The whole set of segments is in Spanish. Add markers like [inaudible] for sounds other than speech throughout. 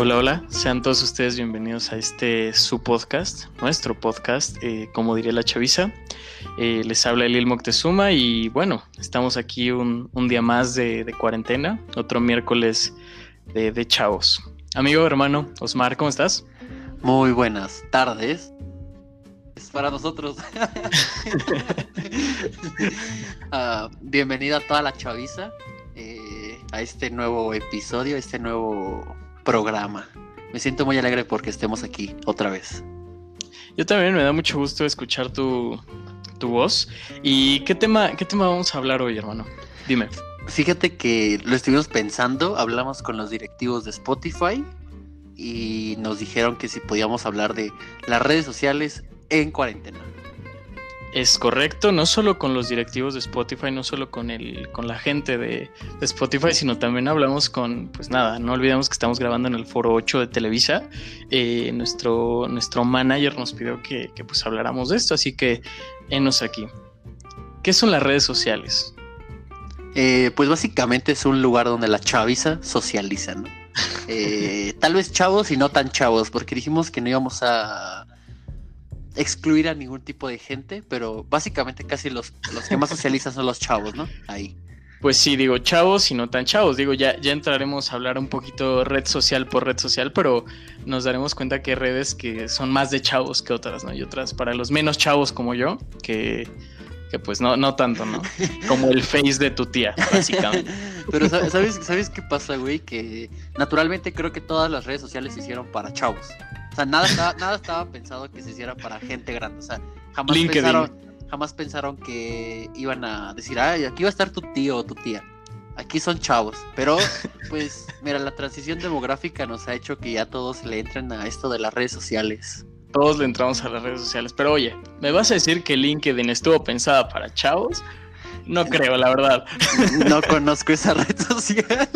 Hola, hola, sean todos ustedes bienvenidos a este su podcast, nuestro podcast, eh, como diría la chaviza. Eh, les habla Elil Moctezuma y bueno, estamos aquí un, día más de, cuarentena, otro miércoles de, de chavos. Amigo, hermano, Osmar, ¿cómo estás? Muy buenas tardes para nosotros. [laughs] Ah, bienvenida a toda la chaviza eh, a este nuevo episodio, este nuevo programa. Me siento muy alegre porque estemos aquí otra vez. Yo también me da mucho gusto escuchar tu, tu voz. ¿Y qué tema, qué tema vamos a hablar hoy, hermano? Dime. Fíjate que lo estuvimos pensando, hablamos con los directivos de Spotify y nos dijeron que si podíamos hablar de las redes sociales en cuarentena. Es correcto, no solo con los directivos de Spotify, no solo con el, con la gente de, Spotify, sino también hablamos con, pues nada, no olvidemos que estamos grabando en el foro 8 de Televisa. Eh, nuestro, nuestro manager nos pidió que, pues habláramos de esto, así que enos aquí. ¿Qué son las redes sociales? Eh, pues básicamente es un lugar donde la chaviza socializa, ¿no? Eh, [laughs] tal vez chavos y no tan chavos, porque dijimos que no íbamos a excluir a ningún tipo de gente, pero básicamente casi los, los que más socializan son los chavos, ¿no? Ahí. Pues sí, digo chavos y no tan chavos. Digo, ya, ya entraremos a hablar un poquito red social por red social, pero nos daremos cuenta que hay redes que son más de chavos que otras, ¿no? Y otras para los menos chavos como yo, que, que pues no, no tanto, ¿no? Como el face de tu tía, básicamente. [laughs] Pero ¿sabes, ¿sabes qué pasa, güey? Que naturalmente creo que todas las redes sociales se hicieron para chavos. Sea, nada estaba, nada estaba pensado que se hiciera para gente grande. O sea, jamás pensaron, jamás pensaron que iban a decir, ay, aquí va a estar tu tío o tu tía. Aquí son chavos. Pero, [laughs] pues, mira, la transición demográfica nos ha hecho que ya todos le entren a esto de las redes sociales. Todos le entramos a las redes sociales. Pero oye, ¿me vas a decir que LinkedIn estuvo pensada para chavos? No creo, la verdad. No [laughs] conozco esa red social.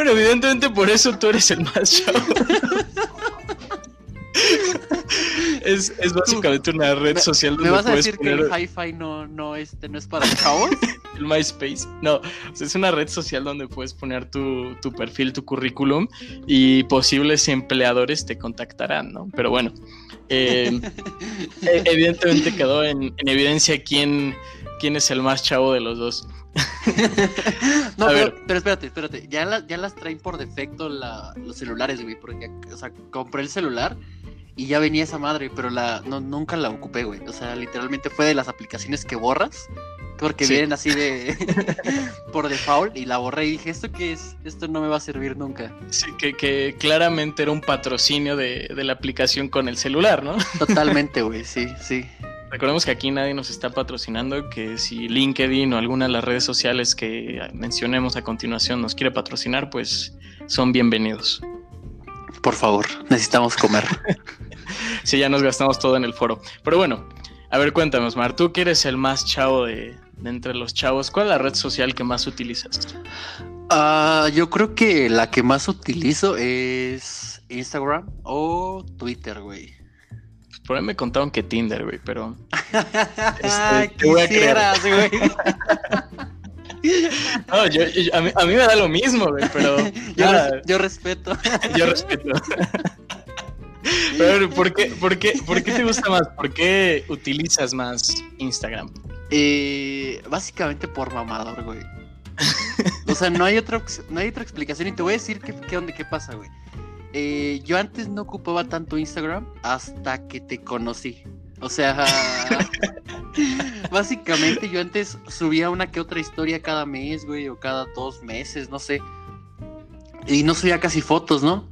Bueno, evidentemente por eso tú eres el más chavo. Es, es, básicamente una red social donde ¿Me vas a decir que el hi-fi no, no, este, no es para chavos? [laughs] el MySpace. No, es una red social donde puedes poner tu, tu, perfil, tu currículum y posibles empleadores te contactarán, ¿no? Pero bueno, eh, [laughs] e, evidentemente quedó en, en evidencia quién, quién es el más chavo de los dos. [laughs] no, pero, espérate, espérate. Ya, ya las traen por defecto los celulares, güey. Porque, o sea, compré el celular y ya venía esa madre, pero la no, nunca la ocupé, güey. O sea, literalmente fue de las aplicaciones que borras. Porque vienen así de [laughs] [laughs] por default y la borré y dije, ¿esto qué es? Esto no me va a servir nunca. Sí, que, que claramente era un patrocinio de, de la aplicación con el celular, ¿no? Totalmente, güey, sí, sí. Recordemos que aquí nadie nos está patrocinando, que si LinkedIn o alguna de las redes sociales que mencionemos a continuación nos quiere patrocinar, pues son bienvenidos. Por favor, necesitamos comer. [laughs] sí, ya nos gastamos todo en el foro. Pero bueno, a ver, cuéntame, Osmar, tú que eres el más chavo de, entre los chavos, ¿cuál es la red social que más utilizas? Ah, yo creo que la que más utilizo es Instagram o Twitter, güey. Por ahí me contaron que Tinder, güey, pero. [laughs] Este, Quisieras, güey. [laughs] No, yo, a, mí, me da lo mismo, güey, pero. [laughs] Yo, respeto. Yo respeto. Pero, ¿por qué, por, qué, ¿por qué te gusta más? ¿Por qué utilizas más Instagram? Eh, básicamente por mamador, güey. O sea, no hay otra, no hay otra explicación. Y te voy a decir qué, qué, qué pasa, güey. Eh, yo antes no ocupaba tanto Instagram hasta que te conocí. O sea, [laughs] básicamente yo antes subía una que otra historia cada mes, güey, o cada dos meses, no sé. Y no subía casi fotos, ¿no?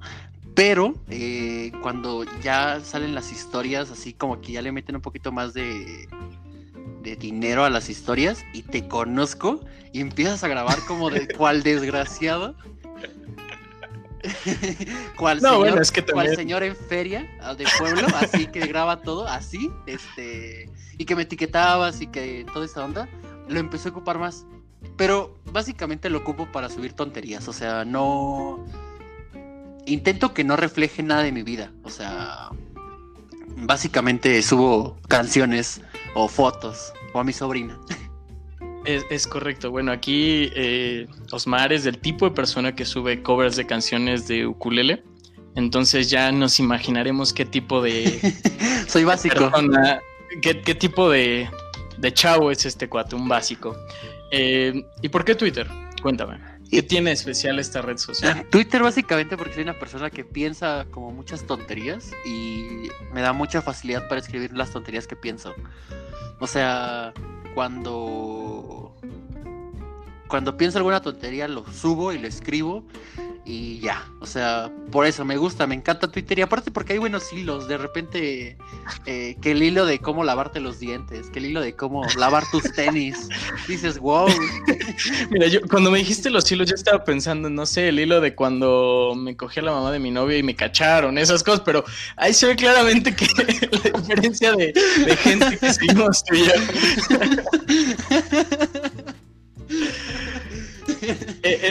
Pero eh, cuando ya salen las historias, así como que ya le meten un poquito más de, de dinero a las historias y te conozco y empiezas a grabar como de cual desgraciado. [laughs] cual, señor, es que señor en feria ah, de pueblo, así que graba todo así, este, y que me etiquetabas y que toda esta onda, lo empecé a ocupar más. Pero básicamente lo ocupo para subir tonterías, o sea, no... Intento que no refleje nada de mi vida, o sea, básicamente subo canciones o fotos o a mi sobrina. [laughs] Es, correcto. Bueno, aquí eh, Osmar es del tipo de persona que sube covers de canciones de ukulele. Entonces ya nos imaginaremos qué tipo de... [laughs] Soy básico. qué, tipo de, de chavo es este cuate, un básico. Eh, ¿Y por qué Twitter? Cuéntame. ¿Qué tiene especial esta red social? [laughs] Twitter básicamente porque soy una persona que piensa como muchas tonterías y me da mucha facilidad para escribir las tonterías que pienso. O sea, cuando cuando pienso alguna tontería lo subo y lo escribo y ya, o sea, por eso me gusta, me encanta Twitter y aparte porque hay buenos hilos, de repente eh, que el hilo de cómo lavarte los dientes, que el hilo de cómo lavar tus [laughs] tenis, dices, wow. [laughs] Mira, yo cuando me dijiste los hilos, yo estaba pensando, no sé, el hilo de cuando me cogí a la mamá de mi novia y me cacharon, esas cosas, pero ahí se ve claramente que [laughs] la diferencia de, gente que seguimos tú Eh, eh,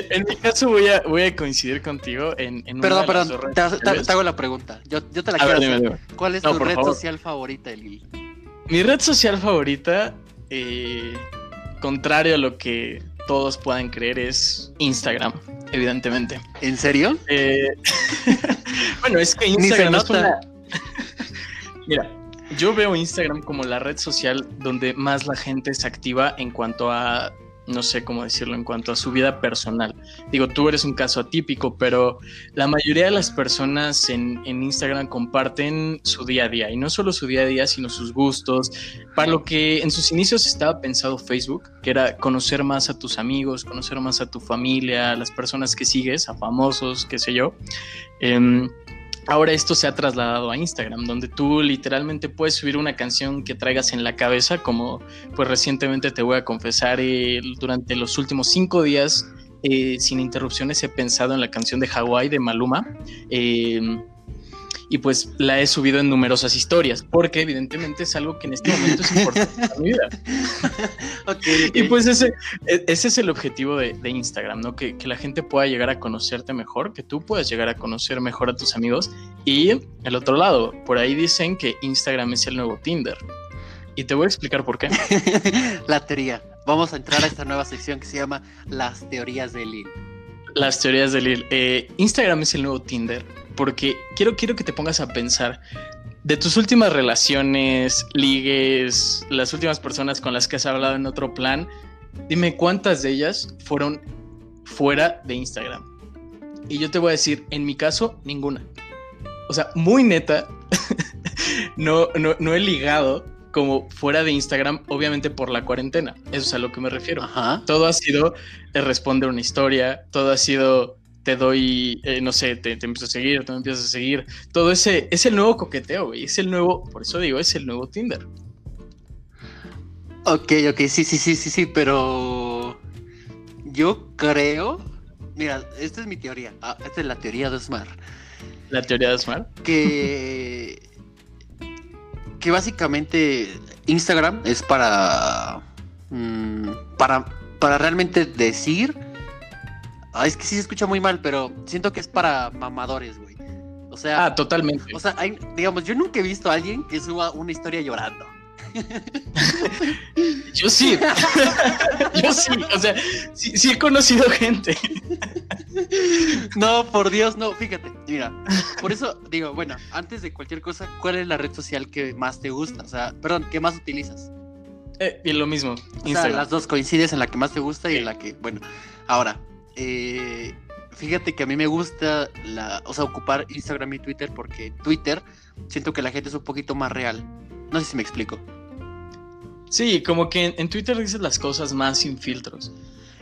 en mi caso voy a, voy a coincidir contigo en, en Perdón, perdón, te, hago la pregunta. Yo, te la quiero hacer. ¿Cuál es tu red social favorita, Lili? Mi red social favorita, eh, contrario a lo que todos puedan creer, es Instagram, evidentemente. ¿En serio? [laughs] bueno, es que Instagram es una... [laughs] Mira, yo veo Instagram como la red social donde más la gente se activa en cuanto a no sé cómo decirlo en cuanto a su vida personal. Digo, tú eres un caso atípico, pero la mayoría de las personas en, Instagram comparten su día a día, y no solo su día a día, sino sus gustos, para lo que en sus inicios estaba pensado Facebook, que era conocer más a tus amigos, conocer más a tu familia, a las personas que sigues, a famosos, qué sé yo. Em, Ahora esto se ha trasladado a Instagram, donde tú literalmente puedes subir una canción que traigas en la cabeza, como pues recientemente te voy a confesar, eh, durante los últimos cinco días, eh, sin interrupciones, he pensado en la canción de Hawái de Maluma. Eh, y pues la he subido en numerosas historias, porque evidentemente es algo que en este momento es importante para mi vida. [laughs] Y pues ese, e, ese es el objetivo de, Instagram, ¿no? Que, que, la gente pueda llegar a conocerte mejor, que tú puedas llegar a conocer mejor a tus amigos. Y el otro lado, por ahí dicen que Instagram es el nuevo Tinder. Y te voy a explicar por qué. [laughs] la teoría. Vamos a entrar a esta nueva sección que se llama Las teorías de Lil. Las teorías de Lil. Eh, Instagram es el nuevo Tinder porque quiero, quiero que te pongas a pensar de tus últimas relaciones, ligues, las últimas personas con las que has hablado en otro plan, dime cuántas de ellas fueron fuera de Instagram. Y yo te voy a decir, en mi caso, ninguna. O sea, muy neta, [laughs] no, no, he ligado como fuera de Instagram, obviamente por la cuarentena. Eso es a lo que me refiero. Todo ha sido responder una historia, todo ha sido te doy, eh, no sé, te, te, empiezo a seguir, tú me empiezas a seguir. Todo ese es el nuevo coqueteo, güey. Es el nuevo, por eso digo, es el nuevo Tinder. Ok, ok, sí, sí, sí, sí, sí, pero yo creo, mira, esta es mi teoría, ah, esta es la teoría de Smart. La teoría de Smart. Que, que básicamente Instagram es para, mm, para, para realmente decir es que sí se escucha muy mal, pero siento que es para mamadores, güey. O sea. Ah, totalmente. O sea, digamos, yo nunca he visto a alguien que suba una historia llorando. [laughs] Yo sí. [laughs] Yo sí. O sea, sí, he conocido gente. [laughs] No, por Dios, no. Fíjate, mira. Por eso digo, bueno, antes de cualquier cosa, ¿cuál es la red social que más te gusta? O sea, perdón, ¿qué más utilizas? Eh, y lo mismo. O sea, las dos coincides en la que más te gusta y en la que, bueno, ahora, eh, fíjate que a mí me gusta la, o sea, ocupar Instagram y Twitter porque Twitter siento que la gente es un poquito más real. No sé si me explico. Sí, como que en Twitter dices las cosas más sin filtros.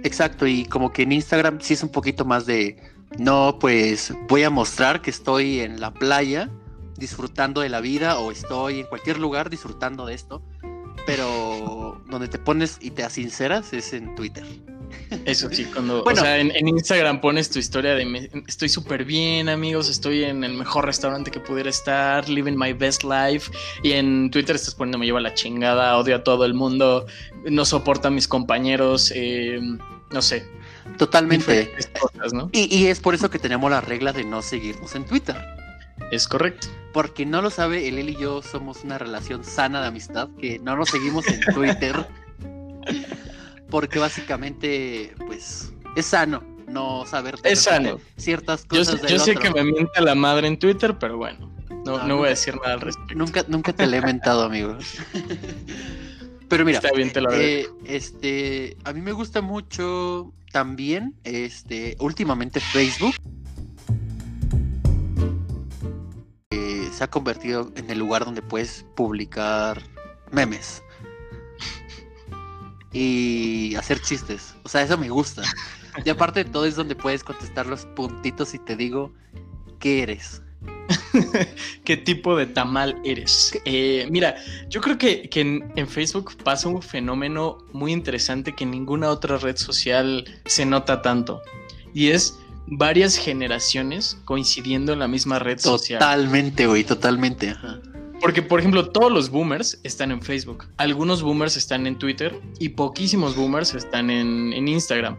Exacto, y como que en Instagram sí es un poquito más de, no, pues voy a mostrar que estoy en la playa disfrutando de la vida o estoy en cualquier lugar disfrutando de esto, pero donde te pones y te asinceras es en Twitter. Eso sí, cuando, o sea, en, Instagram pones tu historia de estoy súper bien, amigos, estoy en el mejor restaurante que pudiera estar, living my best life. Y en Twitter estás poniendo me lleva la chingada, odio a todo el mundo, no soporta a mis compañeros, eh, no sé. Totalmente. y, y es por eso que tenemos la regla de no seguirnos en Twitter. Es correcto. Porque no lo sabe, él y yo somos una relación sana de amistad, que no nos seguimos en Twitter. [laughs] porque básicamente, pues, es sano no saber es sano. ciertas cosas. Yo, yo sé que me mienta la madre en Twitter, pero bueno, no, no, voy a decir nada al respecto. Nunca, nunca te le he mentado, amigo. [laughs] pero mira, Está bien, te lo eh, este, a mí me gusta mucho también, este, últimamente Facebook. Se ha convertido en el lugar donde puedes publicar memes y hacer chistes. O sea, eso me gusta. Y aparte de todo es donde puedes contestar los puntitos y te digo, ¿qué eres? [laughs] ¿Qué tipo de tamal eres? Eh, mira, yo creo que, en, Facebook pasa un fenómeno muy interesante que en ninguna otra red social se nota tanto. Y es varias generaciones coincidiendo en la misma red social. Totalmente, güey, totalmente. Porque, por ejemplo, todos los boomers están en Facebook. Algunos boomers están en Twitter y poquísimos boomers están en, en Instagram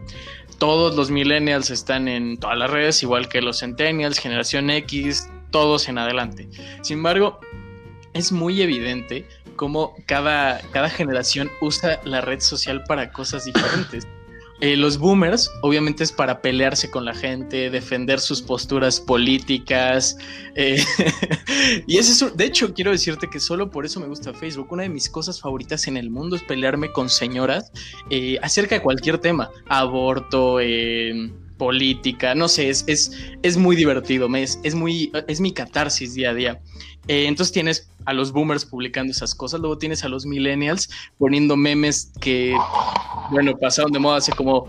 todos los millennials están en todas las redes, igual que los centennials, generación X, todos en adelante. Sin embargo, es muy evidente cómo cada, cada generación usa la red social para cosas diferentes. Eh, los boomers, obviamente, es para pelearse con la gente, defender sus posturas políticas. Eh, [laughs] y eso, de hecho, quiero decirte que solo por eso me gusta Facebook. Una de mis cosas favoritas en el mundo es pelearme con señoras eh, acerca de cualquier tema: aborto, política, no sé, es, es, es muy divertido, es, es, muy, es mi catarsis día a día. entonces tienes a los boomers publicando esas cosas, luego tienes a los millennials poniendo memes que, bueno, pasaron de moda hace como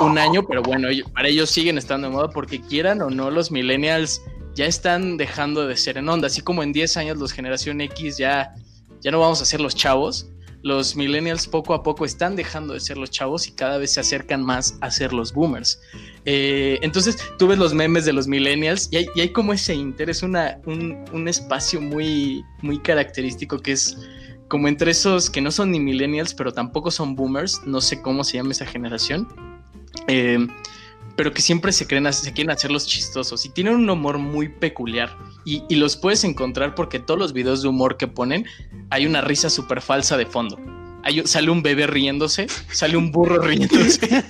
un año, pero bueno, para ellos siguen estando de moda porque quieran o no, los millennials ya están dejando de ser en onda, así como en 10 años los generación X ya, ya no vamos a ser los chavos, los millennials poco a poco están dejando de ser los chavos y cada vez se acercan más a ser los boomers. Eh, entonces tú ves los memes de los millennials y hay, como ese interés, un, espacio muy, muy característico que es como entre esos que no son ni millennials, pero tampoco son boomers, no sé cómo se llama esa generación, eh, pero que siempre se, creen, se quieren hacer los chistosos y tienen un humor muy peculiar y, los puedes encontrar porque todos los videos de humor que ponen hay una risa súper falsa de fondo. Hay, sale un bebé riéndose, sale un burro [laughs] riéndose.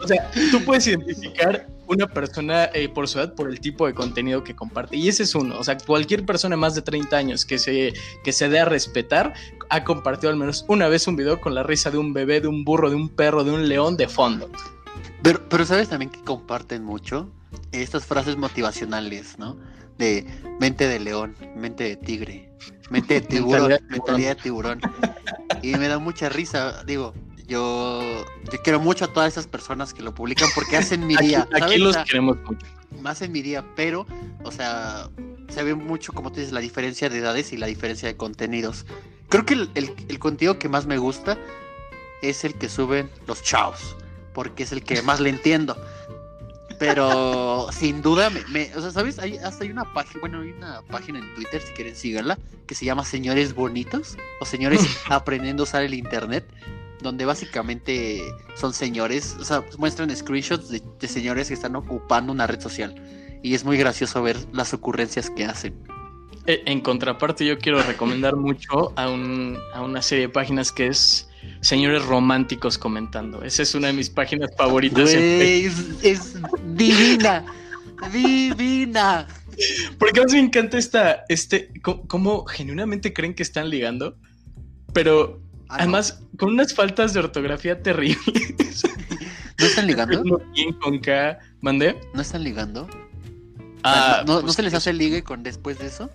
o sea, tú puedes identificar una persona eh, por su edad por el tipo de contenido que comparte. Y ese es uno. O sea, cualquier persona más de 30 años que se, que se dé a respetar ha compartido al menos una vez un video con la risa de un bebé, de un burro, de un perro, de un león de fondo. Pero, pero sabes también que comparten mucho estas frases motivacionales, ¿no? De mente de león, mente de tigre, mente de tiburón, mentalidad de tiburón. Y me da mucha risa, digo, yo, quiero mucho a todas esas personas que lo publican porque hacen mi día. Aquí, los queremos mucho. Hacen mi día, pero, o sea, se ve mucho, como tú dices, la diferencia de edades y la diferencia de contenidos. Creo que el, contenido que más me gusta es el que suben los chavos, porque es el que más le entiendo. Pero sin duda, me, o sea, ¿sabes? Hay, hasta hay una página, bueno, hay una página en Twitter, si quieren síganla, que se llama Señores Bonitos o Señores [laughs] Aprendiendo a Usar el Internet donde básicamente son señores, o sea, muestran screenshots de, señores que están ocupando una red social. Y es muy gracioso ver las ocurrencias que hacen. Eh, en contraparte, yo quiero recomendar mucho a, a una serie de páginas que es Señores Románticos Comentando. Esa es una de mis páginas favoritas. es, divina, divina. Porque a mí me encanta esta, este, cómo genuinamente creen que están ligando, pero Ah, Además, con unas faltas de ortografía terribles. ¿No están ligando? con K. ¿Mandé? ¿No están ligando? Ah, ¿No, pues se les hace ligue con después de eso?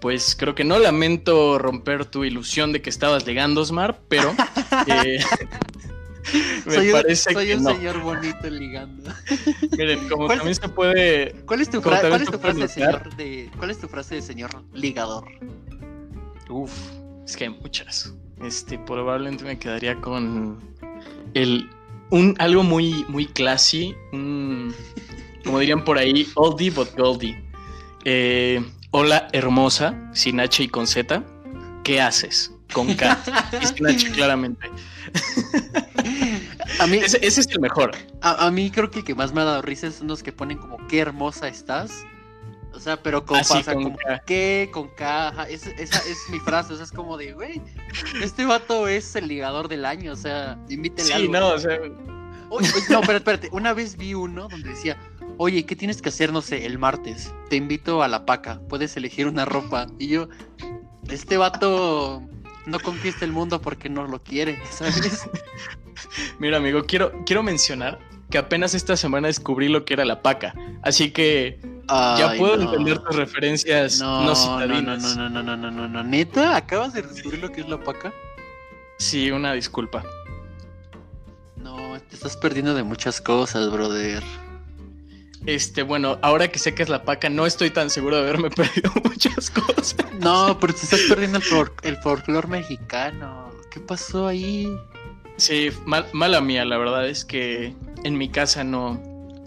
Pues creo que no lamento romper tu ilusión de que estabas ligando, Osmar, pero [laughs] eh, [laughs] me soy parece un, soy un señor bonito ligando. [laughs] Miren, como también se puede. ¿Cuál es tu, ¿cuál es tu frase de señor de, ¿Cuál es tu frase de señor ligador? Uf, es que hay muchas. Este, probablemente me quedaría con el un algo muy muy classy, como dirían por ahí, oldie but goldie. Eh, hola hermosa, sin H y con Z. ¿Qué haces? Con K y sin H [laughs] claramente. A mí, ese, es el mejor. A, mí creo que el que más me ha dado risa son los que ponen como qué hermosa estás. O sea, pero con, Así, pasa, con como, K. ¿qué? Con. Es, esa es mi frase. O sea, es como de, güey, este vato es el ligador del año. O sea, invítele Sí, algo. no, o sea, oye, no, pero espérate. Una vez vi uno donde decía, oye, ¿qué tienes que hacer, no sé, el martes? Te invito a la paca. Puedes elegir una ropa. Y yo, este vato no conquista el mundo porque no lo quiere, [laughs] ¿sabes? mira, amigo, quiero, quiero mencionar que apenas esta semana descubrí lo que era la paca. Así que ya puedo no. entender tus referencias no, No, no, no, citadinas. no, no, no, no, no, no, neta, ¿acabas de descubrir lo que es la paca? Sí, una disculpa. No, te estás perdiendo de muchas cosas, brother. Este, bueno, ahora que sé que es la paca, no estoy tan seguro de haberme [laughs] perdido muchas cosas. No, pero te estás perdiendo el, el folclore mexicano. ¿Qué pasó ahí? Sí, mal- mala mía, la verdad es que en mi casa no,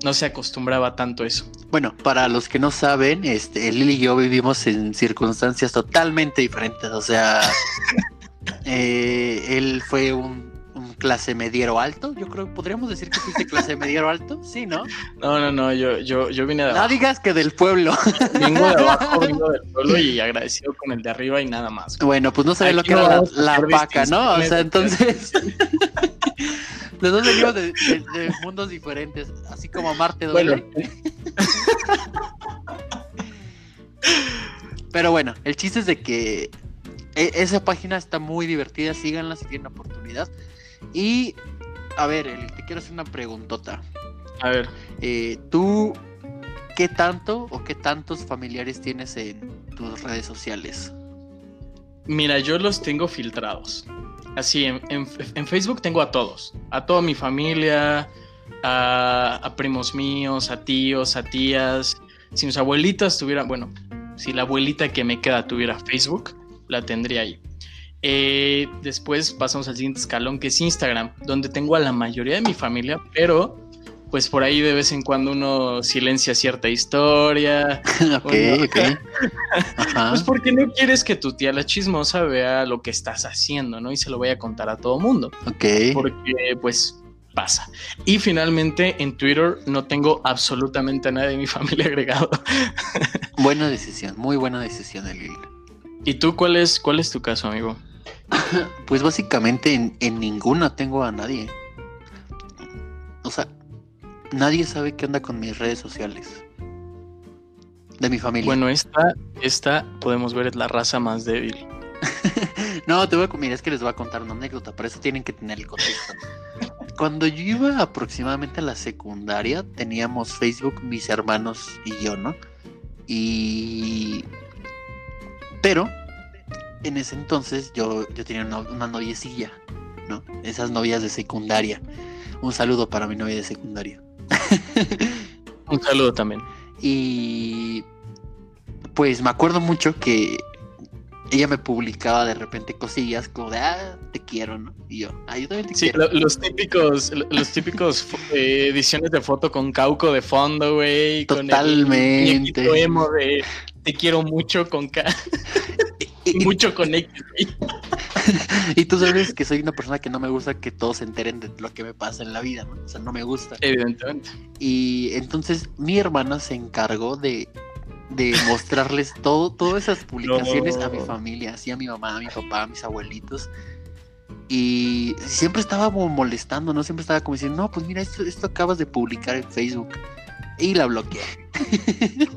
no se acostumbraba tanto eso. Bueno, para los que no saben, este, Lili y yo vivimos en circunstancias totalmente diferentes. O sea, [laughs] eh, él fue un clase mediero alto. Yo creo, podríamos decir que fuiste clase mediero alto. Sí, ¿no? No, no, no, yo, yo, yo vine de No abajo. digas que del pueblo. Vengo de abajo, vengo del pueblo y agradecido con el de arriba y nada más. Bueno, pues no sabía lo que no era la, vamos a la hacer paca, ¿no? O sea, entonces. [laughs] Los dos venimos de, de- de mundos diferentes, así como Marte duele. Bueno, Pero bueno, el chiste es de que e- esa página está muy divertida, síganla si tienen oportunidad. Y, a ver, Eli, te quiero hacer una preguntota. a ver, Eh, ¿Tú qué tanto o qué tantos familiares tienes en tus redes sociales? mira, yo los tengo filtrados. Así, en, en- en Facebook tengo a todos, a toda mi familia, a, a primos míos, a tíos, a tías. Si mis abuelitas tuvieran, bueno, si la abuelita que me queda tuviera Facebook, la tendría ahí. Eh, después pasamos al siguiente escalón, que es Instagram, donde tengo a la mayoría de mi familia, pero pues por ahí de vez en cuando uno silencia cierta historia, [laughs] ok, Bueno. ok. [laughs] Ajá. Pues porque no quieres que tu tía la chismosa vea lo que estás haciendo, ¿no? Y se lo vaya a contar a todo mundo. Ok. Porque, pues, pasa. Y finalmente, en Twitter no tengo absolutamente a nadie de mi [laughs] familia agregado. Buena decisión, muy buena decisión, Eli. ¿Y tú cuál es, cuál es tu caso, amigo? [laughs] Pues básicamente en, en ninguna tengo a nadie. O sea, nadie sabe qué onda con mis redes sociales. De mi familia. Bueno, esta, esta podemos ver es la raza más débil. [laughs] No, te voy a... Mira, es que les voy a contar una anécdota, para eso tienen que tener el contexto. [laughs] Cuando yo iba aproximadamente a la secundaria, teníamos Facebook mis hermanos y yo, ¿no? Y... Pero, en ese entonces yo, yo tenía una, una noviecilla, ¿no? Esas novias de secundaria. Un saludo para mi novia de secundaria. [laughs] Un saludo también. Y pues me acuerdo mucho que ella me publicaba de repente cosillas como de, ah, te quiero, ¿no? Y yo, ah, yo también te Sí, quiero. lo- los típicos, lo- los típicos eh, [laughs] ediciones de foto con Cauco de fondo, güey. con el Totalmente. emo de te quiero mucho con K, [laughs] y- mucho con X, [laughs] y tú sabes que soy una persona que no me gusta que todos se enteren de lo que me pasa en la vida, ¿no? O sea, no me gusta. Evidentemente. Y entonces mi hermana se encargó de, de mostrarles todo, todas esas publicaciones a mi familia, así a mi mamá, a mi papá, a mis abuelitos. Y siempre estaba como molestando, ¿no? Siempre estaba como diciendo, no, pues mira, esto, esto acabas de publicar en Facebook. Y la bloqueé. [laughs]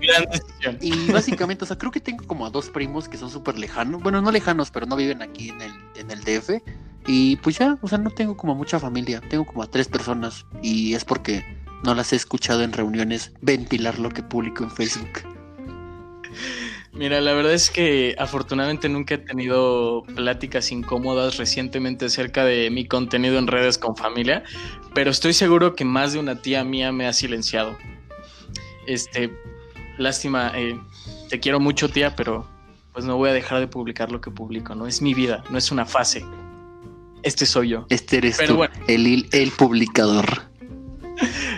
Gran decisión. Y básicamente, o sea, creo que tengo como a dos primos que son súper lejanos. Bueno, no lejanos, pero no viven aquí en el, en el DF. Y pues ya, o sea, no tengo como mucha familia. Tengo como a tres personas. Y es porque no las he escuchado en reuniones ventilar lo que publico en Facebook. [laughs] Mira, la verdad es que afortunadamente nunca he tenido pláticas incómodas recientemente acerca de mi contenido en redes con familia, pero estoy seguro que más de una tía mía me ha silenciado. Este, lástima, eh, te quiero mucho tía, pero pues no voy a dejar de publicar lo que publico, ¿no? Es mi vida, no es una fase. Este soy yo. Este eres Pero tú, bueno. el, el publicador.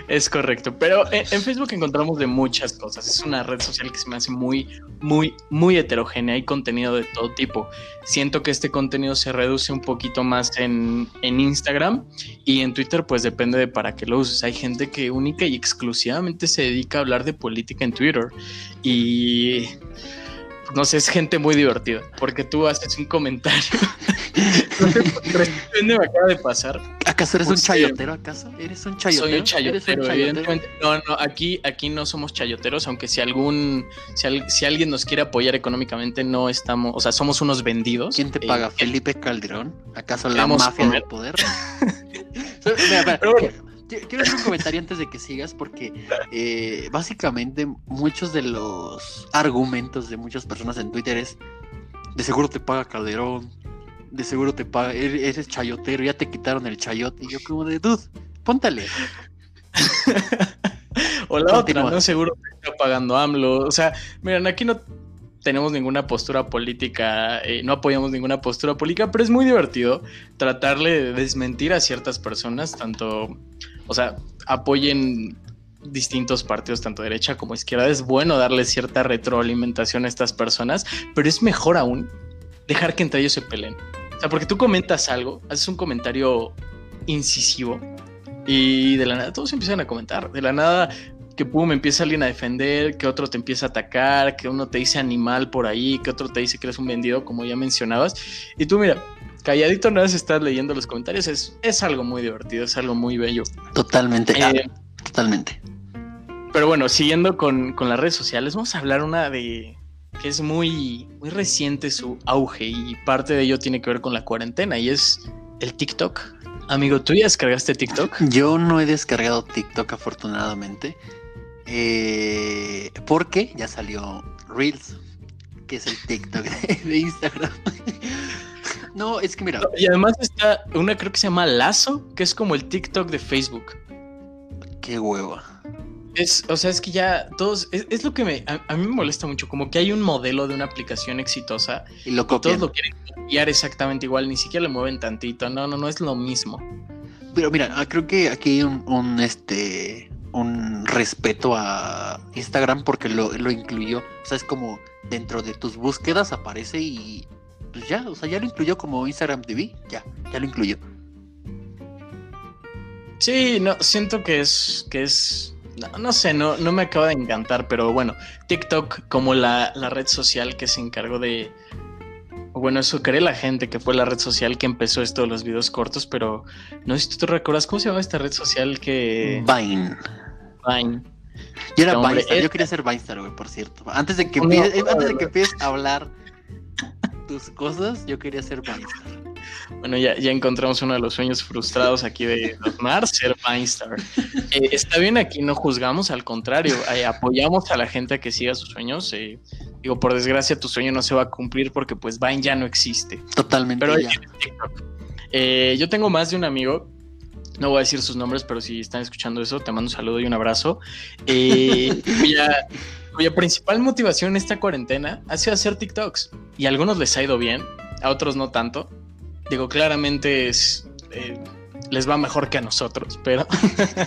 Es correcto, pero en, Facebook encontramos de muchas cosas. Es una red social que se me hace muy, muy, muy heterogénea. Hay contenido de todo tipo. Siento que este contenido se reduce un poquito más en, en Instagram y en Twitter, pues depende de para qué lo uses. Hay gente que única y exclusivamente se dedica a hablar de política en Twitter y no sé, es gente muy divertida, porque tú haces un comentario. [laughs] me acaba de pasar. ¿Acaso eres un chayotero? ¿Acaso eres un chayotero? Soy un chayotero, evidentemente. No, no, aquí, aquí no somos chayoteros, aunque si algún, si, alguien nos quiere apoyar económicamente, no estamos, o sea, somos unos vendidos. ¿Quién te paga? Eh, ¿Felipe Calderón? ¿Acaso la mafia del poder? [laughs] [laughs] Pero quiero hacer un comentario antes de que sigas porque eh, básicamente muchos de los argumentos de muchas personas en Twitter es de seguro te paga Calderón, de seguro te paga, eres chayotero, ya te quitaron el chayote. Y yo como de, dude, póntale. [laughs] o la otra, ¿no? Seguro te está pagando AMLO. O sea, miren, aquí no tenemos ninguna postura política, eh, no apoyamos ninguna postura política, pero es muy divertido tratarle de desmentir a ciertas personas, tanto o sea, apoyen distintos partidos, tanto derecha como izquierda. Es bueno darle cierta retroalimentación a estas personas, pero es mejor aún dejar que entre ellos se peleen. O sea, porque tú comentas algo, haces un comentario incisivo y de la nada todos empiezan a comentar. De la nada que pum, empieza alguien a defender, que otro te empieza a atacar, que uno te dice animal por ahí, que otro te dice que eres un vendido, como ya mencionabas. Y tú mira, calladito no vez estás leyendo los comentarios, es, es algo muy divertido, es algo muy bello. Totalmente, eh, totalmente. Pero bueno, siguiendo con, las redes sociales, vamos a hablar una de que es muy, muy reciente su auge y parte de ello tiene que ver con la cuarentena y es el TikTok. Amigo, ¿tú ya descargaste TikTok? [laughs] Yo no he descargado TikTok afortunadamente. Eh, porque ya salió Reels, que es el TikTok [laughs] de Instagram. No, es que mira. Y además está una, creo que se llama Lazo, que es como el TikTok de Facebook. Qué hueva. Es, o sea, es que ya todos, es, lo que me, a, mí me molesta mucho, como que hay un modelo de una aplicación exitosa y, lo todos lo quieren copiar exactamente igual, ni siquiera le mueven tantito, no, no, no es lo mismo. Pero mira, ah, creo que aquí hay un, este, un respeto a Instagram porque lo, lo incluyó, o sea, es como dentro de tus búsquedas aparece y pues ya, o sea, ya lo incluyó como Instagram TV, ya, ya lo incluyó. Sí, no, siento que es, que es, no, sé, no, no me acaba de encantar, pero bueno, TikTok como la, red social que se encargó de, bueno, eso cree la gente que fue la red social que empezó esto de los videos cortos, pero no sé si tú te recuerdas cómo se llamaba esta red social que... Vine. Vine. Yo era Vine, yo quería ser Vinestar, güey, por cierto. Antes de que, antes de que empieces a hablar cosas, yo quería ser Vinestar. Bueno, ya, ya encontramos uno de los sueños frustrados aquí de Mar, ser Vinestar. [laughs] Eh, está bien, aquí no juzgamos, al contrario, eh, apoyamos a la gente a que siga sus sueños. Eh, digo, por desgracia, tu sueño no se va a cumplir porque pues Vine ya no existe. Totalmente. Pero yo tengo más de un amigo no voy a decir sus nombres, pero si están escuchando eso, te mando un saludo y un abrazo. Eh, [laughs] cuya principal motivación en esta cuarentena ha sido hacer TikToks. Y a algunos les ha ido bien, a otros no tanto. Digo, claramente es, eh, les va mejor que a nosotros, pero...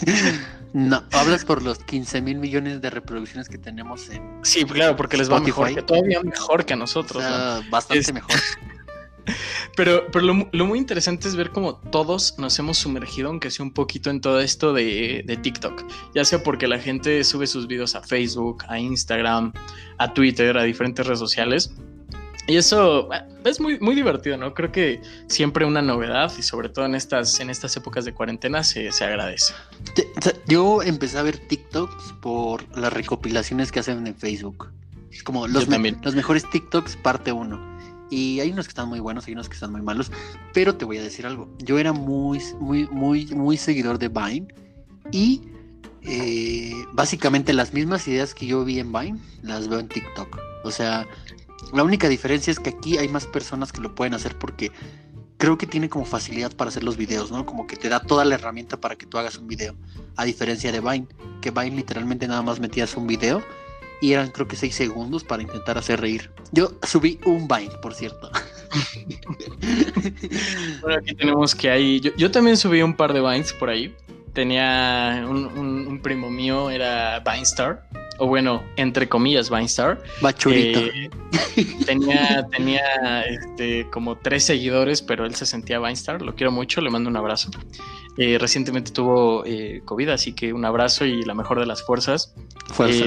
[laughs] no, hablas por los 15 mil millones de reproducciones que tenemos en... Sí, claro, porque les va mejor, que, todavía mejor que a nosotros. Bastante mejor. [laughs] Pero, pero lo, muy interesante es ver cómo todos nos hemos sumergido, aunque sea un poquito, en todo esto de, TikTok. Ya sea porque la gente sube sus videos a Facebook, a Instagram, a Twitter, a diferentes redes sociales. Y eso eh, es muy, muy divertido, ¿no? Creo que siempre una novedad y sobre todo en estas, en estas épocas de cuarentena se, agradece. Yo empecé a ver TikToks por las recopilaciones que hacen en Facebook. Es como los, los mejores TikToks parte uno. Y hay unos que están muy buenos, hay unos que están muy malos. Pero te voy a decir algo. Yo era muy, muy, muy, muy seguidor de Vine. Y eh, básicamente las mismas ideas que yo vi en Vine, las veo en TikTok. O sea, la única diferencia es que aquí hay más personas que lo pueden hacer porque creo que tiene como facilidad para hacer los videos, ¿no? Como que te da toda la herramienta para que tú hagas un video. A diferencia de Vine, que Vine literalmente nada más metías un video y eran creo que seis segundos para intentar hacer reír. Yo subí un Vine, por cierto. [laughs] bueno, aquí tenemos que hay. Yo, también subí un par de Vines por ahí. tenía un, primo mío, era Vinestar, o bueno, entre comillas, Vinestar. Bachurito. Eh, tenía tenía este, como tres seguidores, pero él se sentía Vinestar. Lo quiero mucho, le mando un abrazo. Eh, recientemente tuvo eh, COVID, así que un abrazo y la mejor de las fuerzas. Fuerza.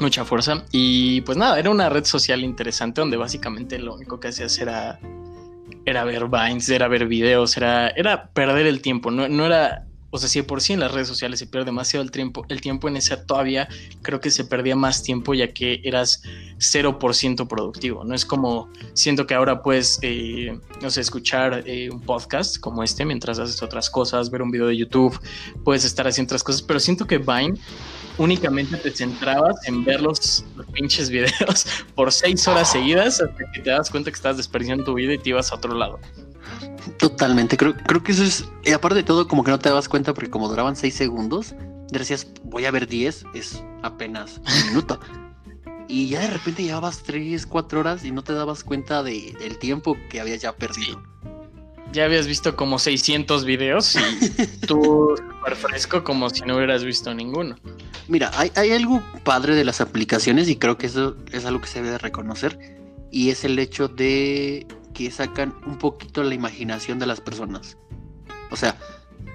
Mucha fuerza. Y pues nada, era una red social interesante donde básicamente lo único que hacías era, era ver Vines, era ver videos, era, era perder el tiempo. No, no era o sea, si por sí en las redes sociales se pierde demasiado el tiempo, el tiempo en esa todavía creo que se perdía más tiempo ya que eras 0% productivo. No es como siento que ahora puedes, eh, no sé, escuchar eh, un podcast como este mientras haces otras cosas, ver un video de YouTube, puedes estar haciendo otras cosas, pero siento que Vine únicamente te centrabas en ver los, los, pinches videos [laughs] por seis horas seguidas hasta que te das cuenta que estás desperdiciando tu vida y te ibas a otro lado. Totalmente, creo, creo que eso es, y aparte de todo, como que no te dabas cuenta porque como duraban 6 segundos, decías, voy a ver 10, es apenas un minuto. [laughs] y ya de repente llevabas 3, 4 horas y no te dabas cuenta de, del tiempo que habías ya perdido. Ya habías visto como 600 videos y [laughs] tú súper fresco como si no hubieras visto ninguno. Mira, hay, hay algo padre de las aplicaciones y creo que eso es algo que se debe de reconocer y es el hecho de que sacan un poquito la imaginación de las personas. O sea,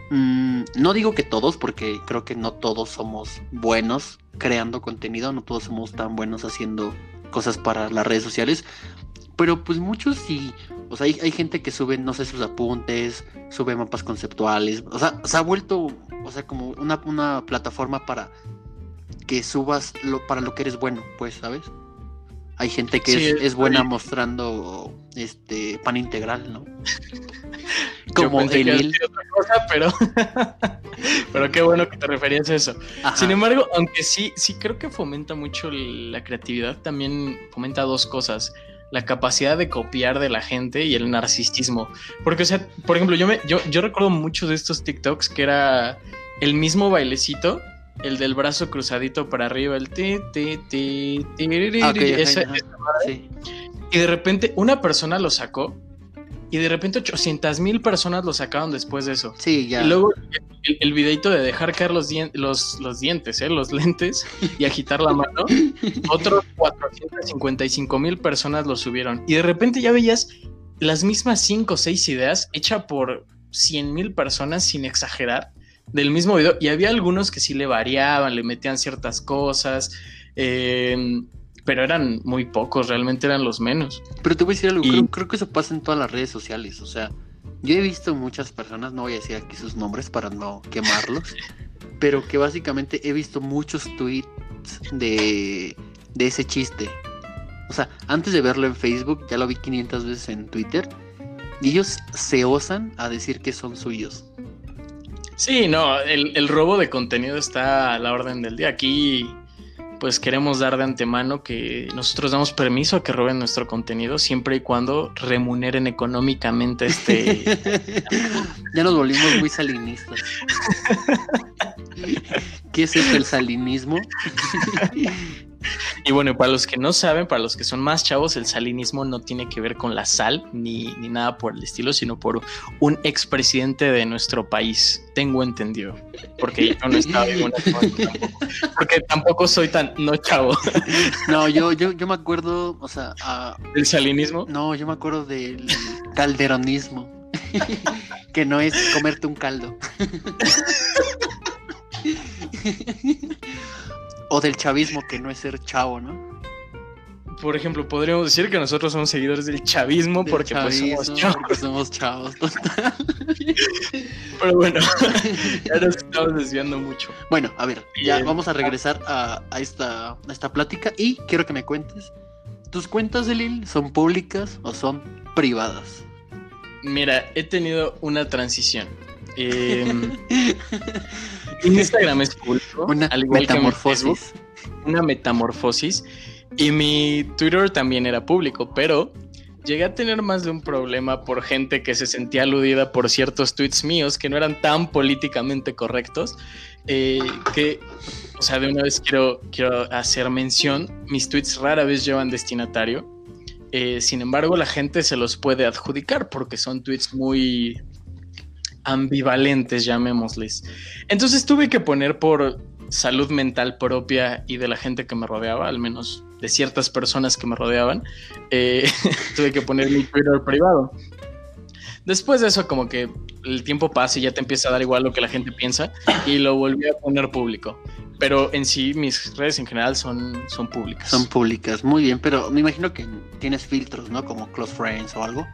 mm, no digo que todos, porque creo que no todos somos buenos creando contenido, no todos somos tan buenos haciendo cosas para las redes sociales, pero pues muchos sí, o sea, hay, gente que sube, no sé, sus apuntes, sube mapas conceptuales, o sea, se ha vuelto, o sea, como una, una plataforma para que subas lo, para lo que eres bueno, pues, ¿sabes? Hay gente que es, buena mostrando este pan integral, ¿no? [laughs] Como cosa, pero, [laughs] pero qué bueno que te referías a eso. Sin embargo, aunque sí, sí creo que fomenta mucho la creatividad, también fomenta dos cosas. La capacidad de copiar de la gente y el narcisismo. Porque, o sea, por ejemplo, yo, me, yo, yo recuerdo muchos de estos TikToks que era el mismo bailecito, el del brazo cruzadito para arriba, el ti, ti, ti, ti, ah, Y de repente una persona lo sacó y de repente 800 mil personas lo sacaron después de eso. Sí, ya. Y luego el, videito de dejar caer los, los, los dientes, ¿eh? los lentes y agitar la mano, [laughs] otros 455 mil personas lo subieron. Y de repente ya veías las mismas 5 o 6 ideas hechas por 100 mil personas sin exagerar del mismo video y había algunos que sí le variaban, le metían ciertas cosas, eh, pero eran muy pocos, realmente eran los menos. Pero te voy a decir algo, creo, que eso pasa en todas las redes sociales, o sea, yo he visto muchas personas, no voy a decir aquí sus nombres para no quemarlos, [laughs] pero que básicamente he visto muchos tweets de, de ese chiste. O sea, antes de verlo en Facebook, ya lo vi 500 veces en Twitter, y ellos se osan a decir que son suyos. Sí, no, el, robo de contenido está a la orden del día. Aquí, pues queremos dar de antemano que nosotros damos permiso a que roben nuestro contenido siempre y cuando remuneren económicamente este. [laughs] ya nos volvimos muy salinistas. [laughs] ¿Qué es el salinismo? [laughs] [laughs] Y bueno, para los que no saben, para los que son más chavos, el salinismo no tiene que ver con la sal ni, nada por el estilo, sino por un expresidente de nuestro país. Tengo entendido. Porque yo no estaba en una Porque tampoco soy tan no chavo. No, yo, yo, yo me acuerdo, o sea. ¿Del salinismo? No, yo me acuerdo del calderonismo. [laughs] que no es comerte un caldo. [laughs] O del chavismo, que no es ser chavo, ¿no? Por ejemplo, podríamos decir que nosotros somos seguidores del chavismo porque pues, somos chavos. Porque somos chavos, total. [laughs] Pero bueno, [laughs] ya nos estamos desviando mucho. Bueno, a ver, ya vamos a regresar a, esta, esta plática y quiero que me cuentes. ¿Tus cuentas de Lil son públicas o son privadas? Mira, he tenido una transición. Eh, [laughs] [laughs] Instagram es público. Una metamorfosis. una metamorfosis. Y mi Twitter también era público, pero llegué a tener más de un problema por gente que se sentía aludida por ciertos tweets míos que no eran tan políticamente correctos. Eh, que, o sea, de una vez quiero, quiero hacer mención, mis tweets rara vez llevan destinatario. Eh, sin embargo, la gente se los puede adjudicar porque son tweets muy ambivalentes, llamémosles. Entonces tuve que poner por salud mental propia y de la gente que me rodeaba, al menos de ciertas personas que me rodeaban, eh, [laughs] tuve que poner mi Twitter privado. Después de eso, como que el tiempo pasa y ya te empieza a dar igual lo que la gente piensa y lo volví a poner público. Pero en sí, mis redes en general son, son públicas. Son públicas, muy bien, pero me imagino que tienes filtros, ¿no? Como Close Friends o algo.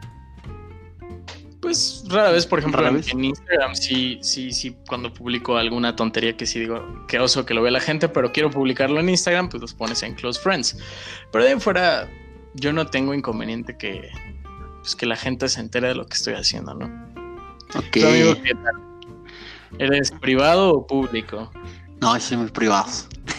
Pues rara vez, por ejemplo, en, Instagram sí, sí, sí, cuando publico alguna tontería que sí digo que oso que lo ve la gente, pero quiero publicarlo en Instagram, pues los pones en Close Friends. Pero de ahí fuera, yo no tengo inconveniente que, pues, que la gente se entere de lo que estoy haciendo, ¿no? Ok. ¿Eres privado o público? No, soy muy privado.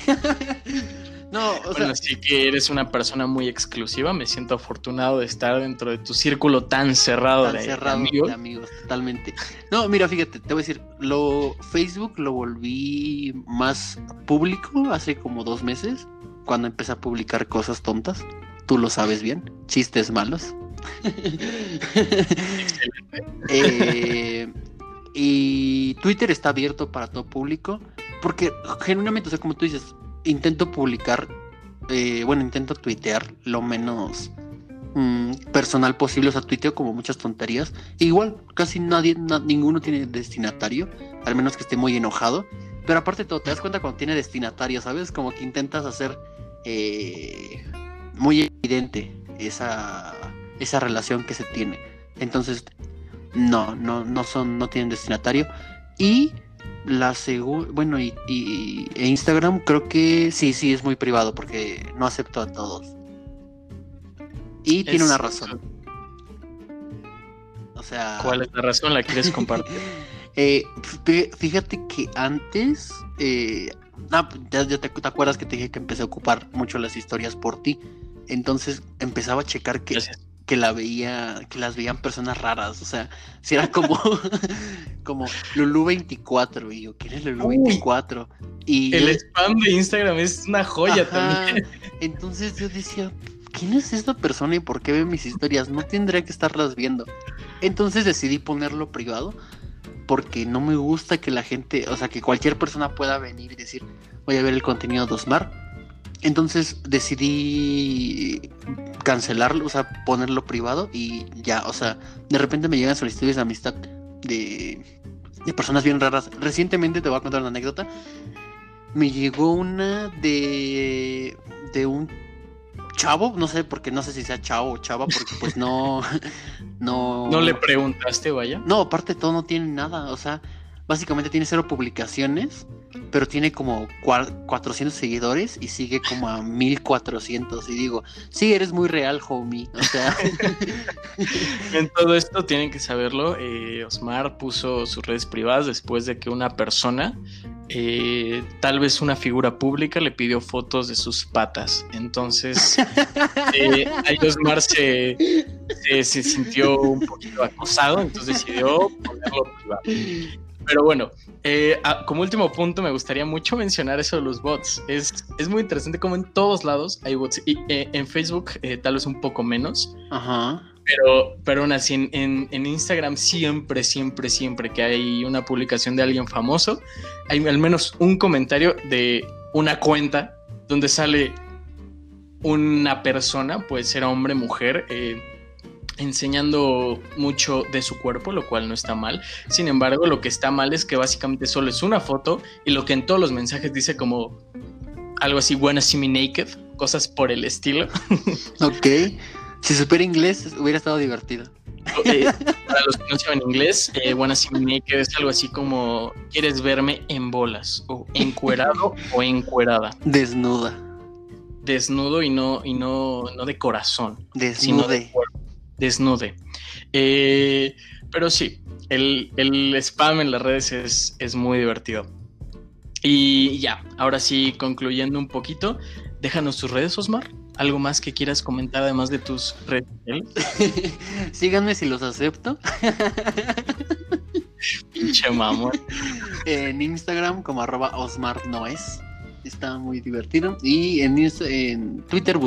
[laughs] No, o bueno, sí que eres una persona muy exclusiva. Me siento afortunado de estar dentro de tu círculo tan cerrado, de, amigos. totalmente. No, mira, fíjate, te voy a decir, lo Facebook lo volví más público hace como dos meses, cuando empecé a publicar cosas tontas. Tú lo sabes bien, chistes malos. eh, y Twitter está abierto para todo público, porque genuinamente, o sea, como tú dices, intento publicar, eh, bueno, intento tuitear lo menos mm, personal posible, o sea, tuiteo como muchas tonterías. igual, casi nadie, ninguno tiene destinatario, al menos que esté muy enojado. Pero aparte de todo, te das cuenta cuando tiene destinatario, ¿sabes? Como que intentas hacer eh, muy evidente esa, esa relación que se tiene. Entonces, no, no, no son, no tienen destinatario. Y la segunda, bueno, y, e Instagram creo que sí, sí, es muy privado porque no acepto a todos. Y tiene una razón. O sea... ¿Cuál es la razón? ¿La quieres compartir? [laughs] eh, fíjate que antes... Eh, ah, ya, te, acuerdas que te dije que empecé a ocupar mucho las historias por ti. Entonces empezaba a checar que que la veía, que las veían personas raras, o sea, si era como, [laughs] como Lulu 24, y yo, ¿quién es Lulu 24? Y el spam de Instagram es una joya también. Entonces yo decía, ¿quién es esta persona y por qué ve mis historias? No tendría que estarlas viendo. Entonces decidí ponerlo privado porque no me gusta que la gente, o sea, que cualquier persona pueda venir y decir, voy a ver el contenido de Osmar entonces decidí cancelarlo, o sea, ponerlo privado y ya, o sea, de repente me llegan solicitudes de amistad de, de personas bien raras. Recientemente te voy a contar una anécdota. Me llegó una de, de un chavo, no sé, porque no sé si sea chavo o chava, porque pues no, [laughs] no... No le preguntaste, vaya. No, aparte todo no tiene nada, o sea, básicamente tiene cero publicaciones, pero tiene como 400 seguidores y sigue como a 1400. Y digo, sí, eres muy real, homie. O sea. [laughs] en todo esto tienen que saberlo. Eh, Osmar puso sus redes privadas después de que una persona, eh, tal vez una figura pública, le pidió fotos de sus patas. Entonces, [laughs] eh, ahí Osmar se, se, se sintió un poquito acosado, entonces decidió ponerlo privado. Pero bueno, eh, como último punto me gustaría mucho mencionar eso de los bots. Es, es muy interesante como en todos lados hay bots. Y eh, en Facebook eh, tal vez un poco menos. Ajá. Pero, pero aún así, en, en, Instagram siempre, siempre, siempre que hay una publicación de alguien famoso, hay al menos un comentario de una cuenta donde sale una persona, puede ser hombre, mujer, eh, enseñando mucho de su cuerpo, lo cual no está mal. Sin embargo, lo que está mal es que básicamente solo es una foto y lo que en todos los mensajes dice como algo así, wanna see me naked, cosas por el estilo. [laughs] Ok. Si supiera inglés, hubiera estado divertido. para los que no saben inglés, eh, wanna see me naked es algo así como quieres verme en bolas, o encuerado o encuerada. Desnuda. Desnudo y no, y no, no de corazón. Desnude. Sino de cuerpo desnude. Eh, pero sí, el, spam en las redes es, es, muy divertido. Y ya, ahora sí, concluyendo un poquito, déjanos tus redes, Osmar. ¿Algo más que quieras comentar además de tus redes? [laughs] Síganme si los acepto. [laughs] Pinche mamón. En Instagram como arroba Osmar Está muy divertido. Y en, en Twitter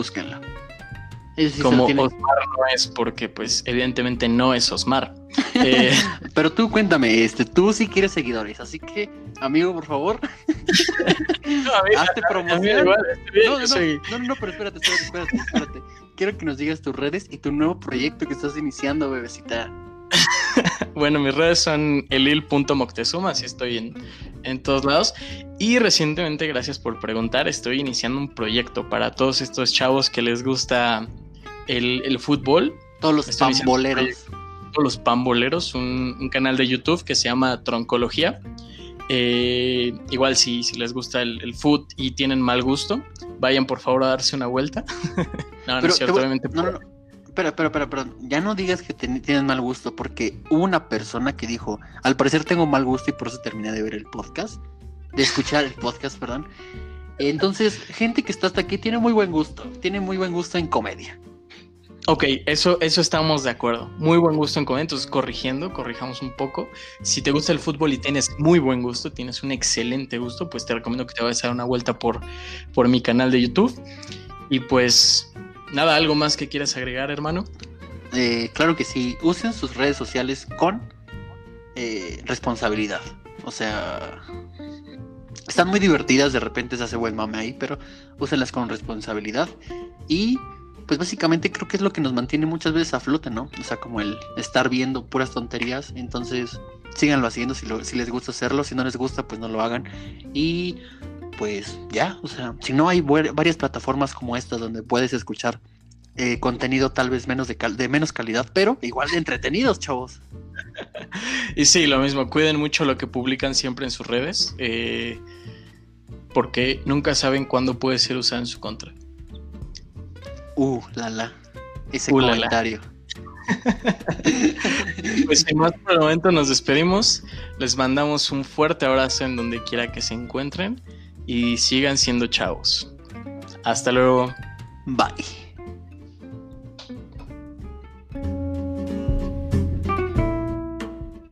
Como Osmar no es porque, pues, evidentemente no es Osmar. [laughs] Eh, pero tú cuéntame, este, tú sí quieres seguidores, así que, amigo, por favor, [laughs] no, hazte [laughs] promoción. no, no, no, pero espérate, espérate, espérate, espérate. Quiero que nos digas tus redes y tu nuevo proyecto que estás iniciando, bebecita. [laughs] bueno, mis redes son elil.moctezuma, así estoy en, en todos lados. Y recientemente, gracias por preguntar, estoy iniciando un proyecto para todos estos chavos que les gusta el, fútbol. Todos los pamboleros. Todos los pamboleros, un, canal de YouTube que se llama Troncología. Eh, igual si, si, les gusta el, el food y tienen mal gusto, vayan por favor a darse una vuelta. [laughs] no, no es cierto, obviamente. No, no, espera, espera, pero ya no digas que tienes mal gusto, porque una persona que dijo, al parecer tengo mal gusto y por eso terminé de ver el podcast, de escuchar el podcast, perdón. Entonces, gente que está hasta aquí tiene muy buen gusto, tiene muy buen gusto en comedia. Ok, eso, eso estamos de acuerdo. Muy buen gusto en comedia, entonces corrigiendo, corrijamos un poco. Si te gusta el fútbol y tienes muy buen gusto, tienes un excelente gusto, pues te recomiendo que te vayas a dar una vuelta por, por mi canal de YouTube. Y pues Nada, ¿algo más que quieras agregar, hermano? Eh, claro que sí. Usen sus redes sociales con eh, responsabilidad. O sea, están muy divertidas, de repente se hace buen mame ahí, pero úsenlas con responsabilidad. Y pues básicamente creo que es lo que nos mantiene muchas veces a flote, ¿no? O sea, como el estar viendo puras tonterías. Entonces, síganlo haciendo si, si les gusta hacerlo. Si no les gusta, pues no lo hagan. Y pues ya, o sea, si no hay varias plataformas como esta donde puedes escuchar eh, contenido tal vez menos de, de menos calidad, pero igual de entretenidos, chavos. [laughs] y sí, lo mismo, cuiden mucho lo que publican siempre en sus redes, eh, porque nunca saben cuándo puede ser usado en su contra. Uh, la la, ese uh, comentario. [laughs] pues sin más por el momento nos despedimos. Les mandamos un fuerte abrazo en donde quiera que se encuentren y sigan siendo chavos. Hasta luego. Bye.